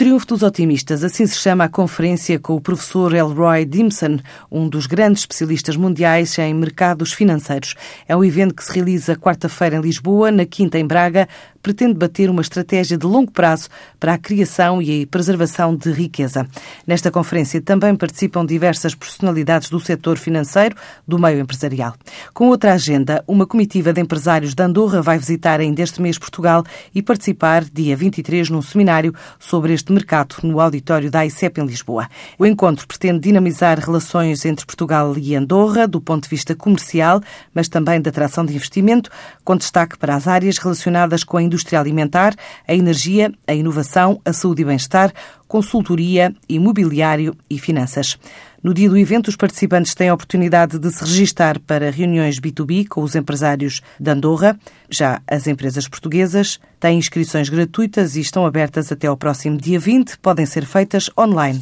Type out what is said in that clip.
triunfo dos otimistas, assim se chama a conferência com o professor Elroy Dimson, um dos grandes especialistas mundiais em mercados financeiros. É um evento que se realiza quarta-feira em Lisboa, na quinta em Braga, pretende bater uma estratégia de longo prazo para a criação e a preservação de riqueza. Nesta conferência também participam diversas personalidades do setor financeiro, do meio empresarial. Com outra agenda, uma comitiva de empresários de Andorra vai visitar ainda este mês Portugal e participar, dia 23, num seminário sobre este mercado no auditório da ICEP em Lisboa. O encontro pretende dinamizar relações entre Portugal e Andorra, do ponto de vista comercial, mas também da atração de investimento, com destaque para as áreas relacionadas com a indústria alimentar, a energia, a inovação, a saúde e bem-estar, consultoria, imobiliário e finanças. No dia do evento, os participantes têm a oportunidade de se registar para reuniões B2B com os empresários de Andorra. Já as empresas portuguesas têm inscrições gratuitas e estão abertas até ao próximo dia 20. Podem ser feitas online.